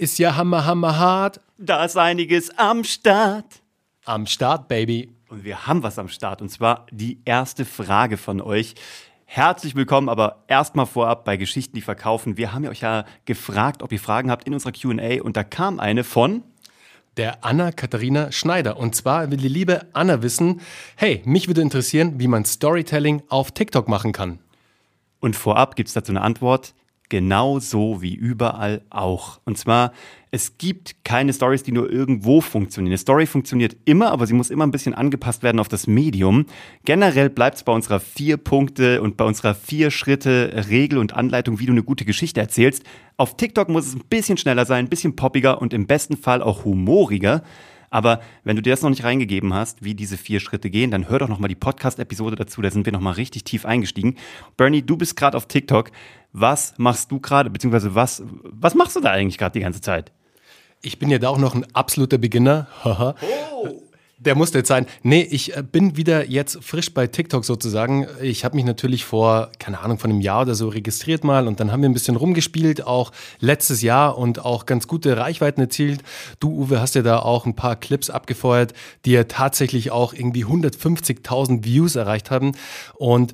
ist ja hammer, hammer hart. Da ist einiges am Start. Am Start, Baby. Und wir haben was am Start. Und zwar die erste Frage von euch. Herzlich willkommen, aber erstmal vorab bei Geschichten, die verkaufen. Wir haben euch ja gefragt, ob ihr Fragen habt in unserer QA. Und da kam eine von der Anna-Katharina Schneider. Und zwar will die liebe Anna wissen, hey, mich würde interessieren, wie man Storytelling auf TikTok machen kann. Und vorab gibt es dazu eine Antwort genauso wie überall auch. Und zwar, es gibt keine Stories, die nur irgendwo funktionieren. Eine Story funktioniert immer, aber sie muss immer ein bisschen angepasst werden auf das Medium. Generell bleibt es bei unserer vier Punkte und bei unserer vier Schritte Regel und Anleitung, wie du eine gute Geschichte erzählst. Auf TikTok muss es ein bisschen schneller sein, ein bisschen poppiger und im besten Fall auch humoriger. Aber wenn du dir das noch nicht reingegeben hast, wie diese vier Schritte gehen, dann hör doch nochmal die Podcast-Episode dazu, da sind wir nochmal richtig tief eingestiegen. Bernie, du bist gerade auf TikTok. Was machst du gerade, beziehungsweise was, was machst du da eigentlich gerade die ganze Zeit? Ich bin ja da auch noch ein absoluter Beginner. Der musste jetzt sein. Nee, ich äh, bin wieder jetzt frisch bei TikTok sozusagen. Ich habe mich natürlich vor, keine Ahnung, von einem Jahr oder so registriert mal und dann haben wir ein bisschen rumgespielt, auch letztes Jahr und auch ganz gute Reichweiten erzielt. Du, Uwe, hast ja da auch ein paar Clips abgefeuert, die ja tatsächlich auch irgendwie 150.000 Views erreicht haben und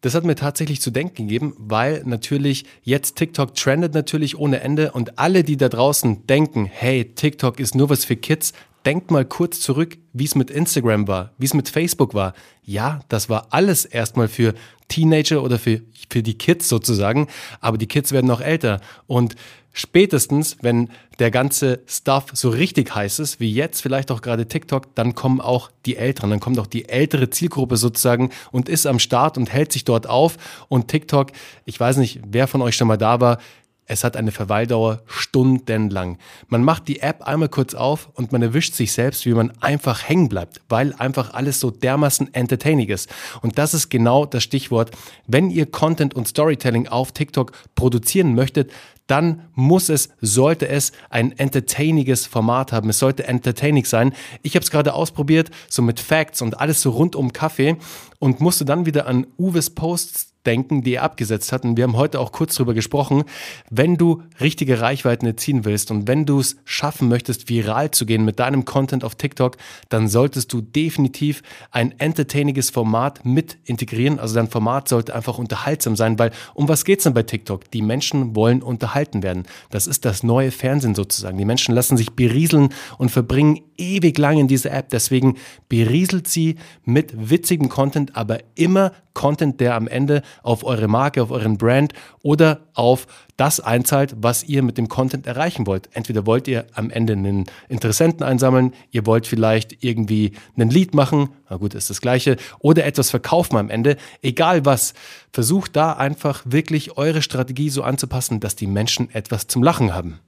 das hat mir tatsächlich zu denken gegeben, weil natürlich jetzt TikTok trendet natürlich ohne Ende und alle, die da draußen denken, hey, TikTok ist nur was für Kids, denkt mal kurz zurück, wie es mit Instagram war, wie es mit Facebook war. Ja, das war alles erstmal für Teenager oder für, für die Kids sozusagen, aber die Kids werden noch älter und spätestens, wenn der ganze Stuff so richtig heiß ist, wie jetzt vielleicht auch gerade TikTok, dann kommen auch die Älteren, dann kommt auch die ältere Zielgruppe sozusagen und ist am Start und hält sich dort auf. Und TikTok, ich weiß nicht, wer von euch schon mal da war, es hat eine Verweildauer stundenlang. Man macht die App einmal kurz auf und man erwischt sich selbst, wie man einfach hängen bleibt, weil einfach alles so dermaßen entertaining ist. Und das ist genau das Stichwort. Wenn ihr Content und Storytelling auf TikTok produzieren möchtet, dann muss es, sollte es ein entertainiges Format haben. Es sollte entertaining sein. Ich habe es gerade ausprobiert, so mit Facts und alles so rund um Kaffee und musste dann wieder an Uwes Posts denken, die er abgesetzt hat. Und wir haben heute auch kurz drüber gesprochen. Wenn du richtige Reichweiten erzielen willst und wenn du es schaffen möchtest, viral zu gehen mit deinem Content auf TikTok, dann solltest du definitiv ein entertainiges Format mit integrieren. Also dein Format sollte einfach unterhaltsam sein, weil um was geht's denn bei TikTok? Die Menschen wollen unterhalten werden. Das ist das neue Fernsehen sozusagen. Die Menschen lassen sich berieseln und verbringen ewig lang in dieser App. Deswegen berieselt sie mit witzigem Content, aber immer Content, der am Ende auf eure Marke, auf euren Brand oder auf das einzahlt, was ihr mit dem Content erreichen wollt. Entweder wollt ihr am Ende einen Interessenten einsammeln, ihr wollt vielleicht irgendwie einen Lied machen, na gut, ist das gleiche, oder etwas verkaufen am Ende. Egal was, versucht da einfach wirklich eure Strategie so anzupassen, dass die Menschen etwas zum Lachen haben.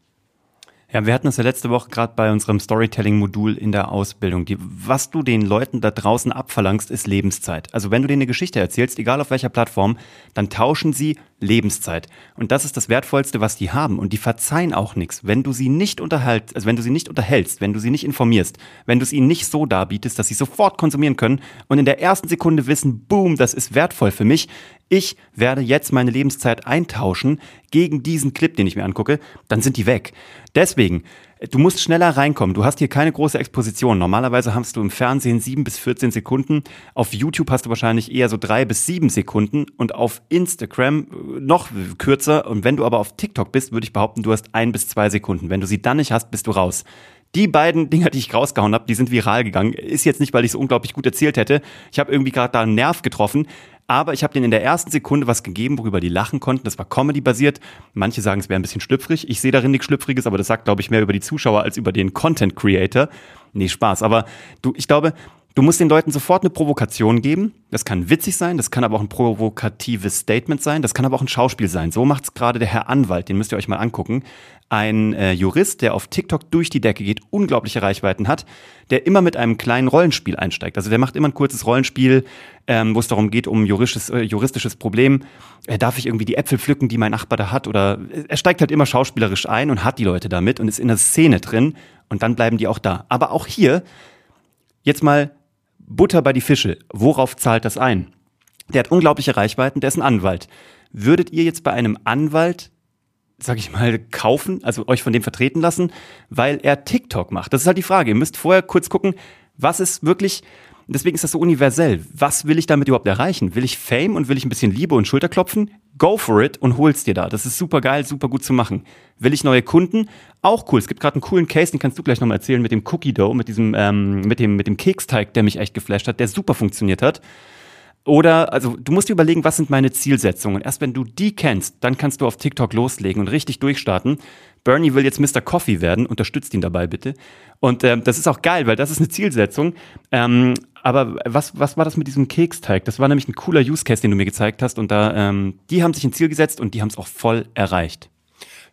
Ja, wir hatten das ja letzte Woche gerade bei unserem Storytelling-Modul in der Ausbildung. Die, was du den Leuten da draußen abverlangst, ist Lebenszeit. Also wenn du denen eine Geschichte erzählst, egal auf welcher Plattform, dann tauschen sie Lebenszeit. Und das ist das Wertvollste, was die haben. Und die verzeihen auch nichts. Wenn du sie nicht unterhältst, also wenn du sie nicht unterhältst, wenn du sie nicht informierst, wenn du es ihnen nicht so darbietest, dass sie sofort konsumieren können und in der ersten Sekunde wissen, boom, das ist wertvoll für mich, ich werde jetzt meine Lebenszeit eintauschen gegen diesen Clip, den ich mir angucke, dann sind die weg. Deswegen, du musst schneller reinkommen. Du hast hier keine große Exposition. Normalerweise hast du im Fernsehen sieben bis 14 Sekunden. Auf YouTube hast du wahrscheinlich eher so drei bis sieben Sekunden und auf Instagram äh, noch kürzer. Und wenn du aber auf TikTok bist, würde ich behaupten, du hast ein bis zwei Sekunden. Wenn du sie dann nicht hast, bist du raus. Die beiden Dinger, die ich rausgehauen habe, die sind viral gegangen. Ist jetzt nicht, weil ich es unglaublich gut erzählt hätte. Ich habe irgendwie gerade da einen Nerv getroffen. Aber ich habe denen in der ersten Sekunde was gegeben, worüber die lachen konnten. Das war Comedy-basiert. Manche sagen, es wäre ein bisschen schlüpfrig. Ich sehe darin nichts Schlüpfriges, aber das sagt, glaube ich, mehr über die Zuschauer als über den Content-Creator. Nee, Spaß. Aber du, ich glaube, Du musst den Leuten sofort eine Provokation geben. Das kann witzig sein, das kann aber auch ein provokatives Statement sein, das kann aber auch ein Schauspiel sein. So macht es gerade der Herr Anwalt, den müsst ihr euch mal angucken. Ein äh, Jurist, der auf TikTok durch die Decke geht, unglaubliche Reichweiten hat, der immer mit einem kleinen Rollenspiel einsteigt. Also der macht immer ein kurzes Rollenspiel, ähm, wo es darum geht, um juristisches, äh, juristisches Problem. Äh, darf ich irgendwie die Äpfel pflücken, die mein Nachbar da hat? Oder äh, er steigt halt immer schauspielerisch ein und hat die Leute damit und ist in der Szene drin und dann bleiben die auch da. Aber auch hier, jetzt mal Butter bei die Fische. Worauf zahlt das ein? Der hat unglaubliche Reichweiten, der ist ein Anwalt. Würdet ihr jetzt bei einem Anwalt sag ich mal, kaufen, also euch von dem vertreten lassen, weil er TikTok macht. Das ist halt die Frage. Ihr müsst vorher kurz gucken, was ist wirklich, deswegen ist das so universell. Was will ich damit überhaupt erreichen? Will ich Fame und will ich ein bisschen Liebe und Schulterklopfen? Go for it und hol's dir da. Das ist super geil, super gut zu machen. Will ich neue Kunden? Auch cool. Es gibt gerade einen coolen Case, den kannst du gleich nochmal erzählen mit dem Cookie Dough, mit diesem, ähm, mit dem, mit dem Keksteig, der mich echt geflasht hat, der super funktioniert hat. Oder, also du musst dir überlegen, was sind meine Zielsetzungen. Erst wenn du die kennst, dann kannst du auf TikTok loslegen und richtig durchstarten. Bernie will jetzt Mr. Coffee werden, unterstützt ihn dabei bitte. Und ähm, das ist auch geil, weil das ist eine Zielsetzung. Ähm, aber was, was war das mit diesem Keksteig? Das war nämlich ein cooler Use Case, den du mir gezeigt hast. Und da, ähm, die haben sich ein Ziel gesetzt und die haben es auch voll erreicht.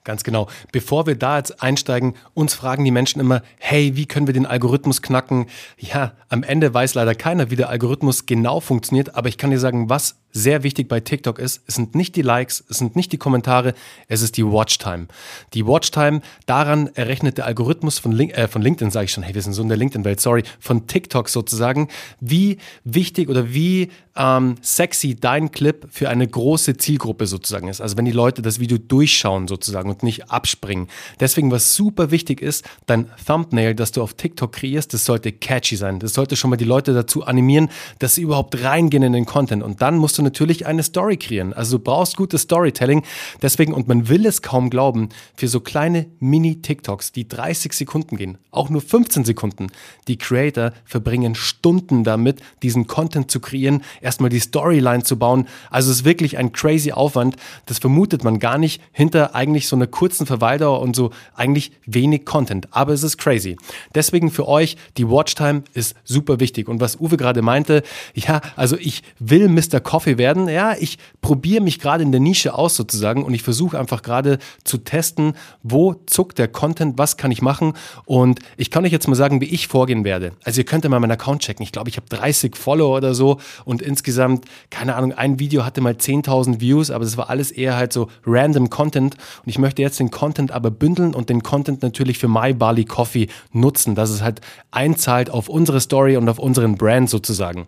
Ganz genau. Bevor wir da jetzt einsteigen, uns fragen die Menschen immer, hey, wie können wir den Algorithmus knacken? Ja, am Ende weiß leider keiner, wie der Algorithmus genau funktioniert, aber ich kann dir sagen, was sehr wichtig bei TikTok ist, es sind nicht die Likes, es sind nicht die Kommentare, es ist die Watchtime. Die Watchtime, daran errechnet der Algorithmus von, Link, äh, von LinkedIn, sage ich schon, hey, wir sind so in der LinkedIn-Welt, sorry, von TikTok sozusagen, wie wichtig oder wie ähm, sexy dein Clip für eine große Zielgruppe sozusagen ist. Also wenn die Leute das Video durchschauen sozusagen und nicht abspringen. Deswegen, was super wichtig ist, dein Thumbnail, das du auf TikTok kreierst, das sollte catchy sein. Das sollte schon mal die Leute dazu animieren, dass sie überhaupt reingehen in den Content. Und dann musst du natürlich eine Story kreieren. Also du brauchst gutes Storytelling. Deswegen, und man will es kaum glauben, für so kleine Mini-TikToks, die 30 Sekunden gehen, auch nur 15 Sekunden, die Creator verbringen Stunden damit, diesen Content zu kreieren, erstmal die Storyline zu bauen. Also es ist wirklich ein crazy Aufwand. Das vermutet man gar nicht hinter eigentlich so einer kurzen Verweildauer und so eigentlich wenig Content. Aber es ist crazy. Deswegen für euch, die Watchtime ist super wichtig. Und was Uwe gerade meinte, ja, also ich will Mr. Coffee Profi werden. Ja, ich probiere mich gerade in der Nische aus sozusagen und ich versuche einfach gerade zu testen, wo zuckt der Content, was kann ich machen und ich kann euch jetzt mal sagen, wie ich vorgehen werde. Also ihr könnt ja mal meinen Account checken. Ich glaube, ich habe 30 Follower oder so und insgesamt, keine Ahnung, ein Video hatte mal 10.000 Views, aber das war alles eher halt so random Content und ich möchte jetzt den Content aber bündeln und den Content natürlich für My Bali Coffee nutzen, dass es halt einzahlt auf unsere Story und auf unseren Brand sozusagen.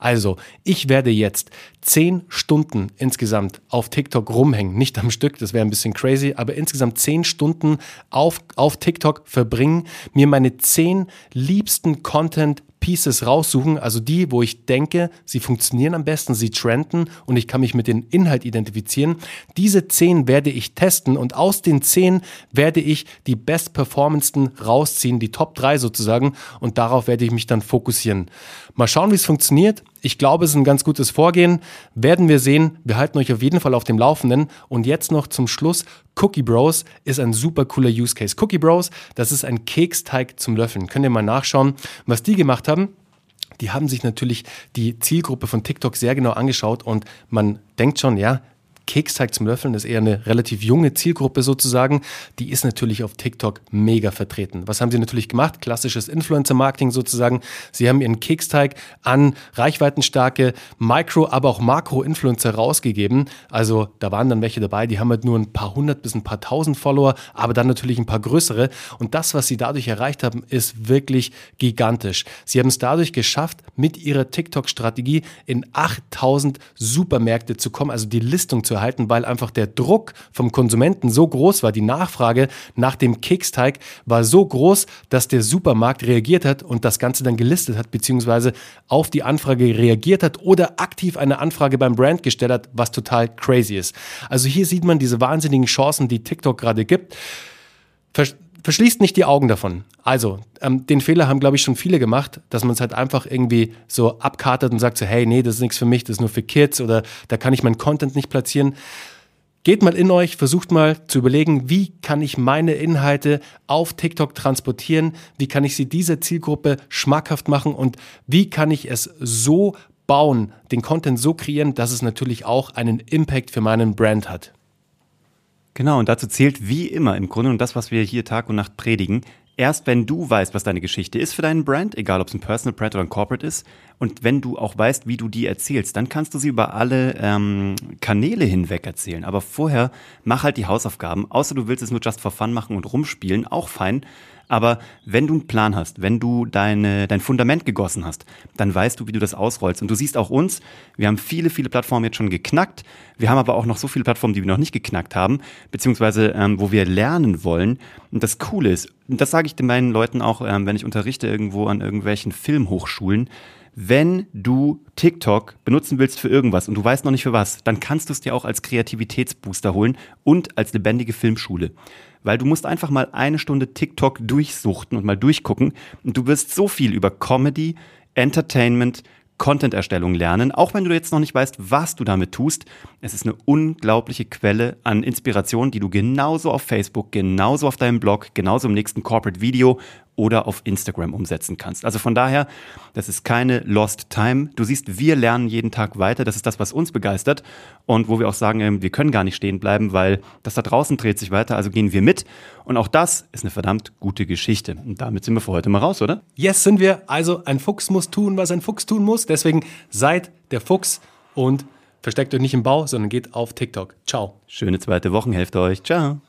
Also, ich werde jetzt zehn Stunden insgesamt auf TikTok rumhängen, nicht am Stück, das wäre ein bisschen crazy, aber insgesamt zehn Stunden auf, auf TikTok verbringen, mir meine zehn liebsten Content Pieces raussuchen, also die, wo ich denke, sie funktionieren am besten, sie trenden und ich kann mich mit dem Inhalt identifizieren. Diese zehn werde ich testen und aus den zehn werde ich die best performanceden rausziehen, die Top 3 sozusagen und darauf werde ich mich dann fokussieren. Mal schauen, wie es funktioniert. Ich glaube, es ist ein ganz gutes Vorgehen. Werden wir sehen. Wir halten euch auf jeden Fall auf dem Laufenden. Und jetzt noch zum Schluss. Cookie Bros ist ein super cooler Use Case. Cookie Bros, das ist ein Keksteig zum Löffeln. Könnt ihr mal nachschauen, was die gemacht haben. Die haben sich natürlich die Zielgruppe von TikTok sehr genau angeschaut und man denkt schon, ja, Keksteig zum Löffeln ist eher eine relativ junge Zielgruppe sozusagen. Die ist natürlich auf TikTok mega vertreten. Was haben sie natürlich gemacht? Klassisches Influencer-Marketing sozusagen. Sie haben ihren Keksteig an reichweitenstarke Micro-, aber auch Makro-Influencer rausgegeben. Also da waren dann welche dabei, die haben halt nur ein paar hundert bis ein paar tausend Follower, aber dann natürlich ein paar größere. Und das, was sie dadurch erreicht haben, ist wirklich gigantisch. Sie haben es dadurch geschafft, mit ihrer TikTok-Strategie in 8000 Supermärkte zu kommen, also die Listung zu halten, weil einfach der Druck vom Konsumenten so groß war. Die Nachfrage nach dem Keksteig war so groß, dass der Supermarkt reagiert hat und das Ganze dann gelistet hat, beziehungsweise auf die Anfrage reagiert hat oder aktiv eine Anfrage beim Brand gestellt hat, was total crazy ist. Also hier sieht man diese wahnsinnigen Chancen, die TikTok gerade gibt. Verschließt nicht die Augen davon. Also, ähm, den Fehler haben, glaube ich, schon viele gemacht, dass man es halt einfach irgendwie so abkartet und sagt so, hey, nee, das ist nichts für mich, das ist nur für Kids oder da kann ich meinen Content nicht platzieren. Geht mal in euch, versucht mal zu überlegen, wie kann ich meine Inhalte auf TikTok transportieren, wie kann ich sie dieser Zielgruppe schmackhaft machen und wie kann ich es so bauen, den Content so kreieren, dass es natürlich auch einen Impact für meinen Brand hat. Genau, und dazu zählt wie immer im Grunde und das, was wir hier Tag und Nacht predigen, Erst wenn du weißt, was deine Geschichte ist für deinen Brand, egal ob es ein Personal Brand oder ein Corporate ist, und wenn du auch weißt, wie du die erzählst, dann kannst du sie über alle ähm, Kanäle hinweg erzählen. Aber vorher mach halt die Hausaufgaben, außer du willst es nur just for fun machen und rumspielen, auch fein. Aber wenn du einen Plan hast, wenn du deine, dein Fundament gegossen hast, dann weißt du, wie du das ausrollst. Und du siehst auch uns, wir haben viele, viele Plattformen jetzt schon geknackt. Wir haben aber auch noch so viele Plattformen, die wir noch nicht geknackt haben, beziehungsweise ähm, wo wir lernen wollen. Und das Coole ist, und das sage ich den meinen Leuten auch, ähm, wenn ich unterrichte irgendwo an irgendwelchen Filmhochschulen, wenn du TikTok benutzen willst für irgendwas und du weißt noch nicht für was, dann kannst du es dir auch als Kreativitätsbooster holen und als lebendige Filmschule weil du musst einfach mal eine Stunde TikTok durchsuchten und mal durchgucken und du wirst so viel über Comedy, Entertainment, Content-Erstellung lernen, auch wenn du jetzt noch nicht weißt, was du damit tust. Es ist eine unglaubliche Quelle an Inspiration, die du genauso auf Facebook, genauso auf deinem Blog, genauso im nächsten Corporate Video oder auf Instagram umsetzen kannst. Also von daher, das ist keine Lost Time. Du siehst, wir lernen jeden Tag weiter. Das ist das, was uns begeistert und wo wir auch sagen, ähm, wir können gar nicht stehen bleiben, weil das da draußen dreht sich weiter. Also gehen wir mit. Und auch das ist eine verdammt gute Geschichte. Und damit sind wir für heute mal raus, oder? Yes, sind wir. Also ein Fuchs muss tun, was ein Fuchs tun muss. Deswegen seid der Fuchs und versteckt euch nicht im Bau, sondern geht auf TikTok. Ciao. Schöne zweite Wochenhälfte euch. Ciao.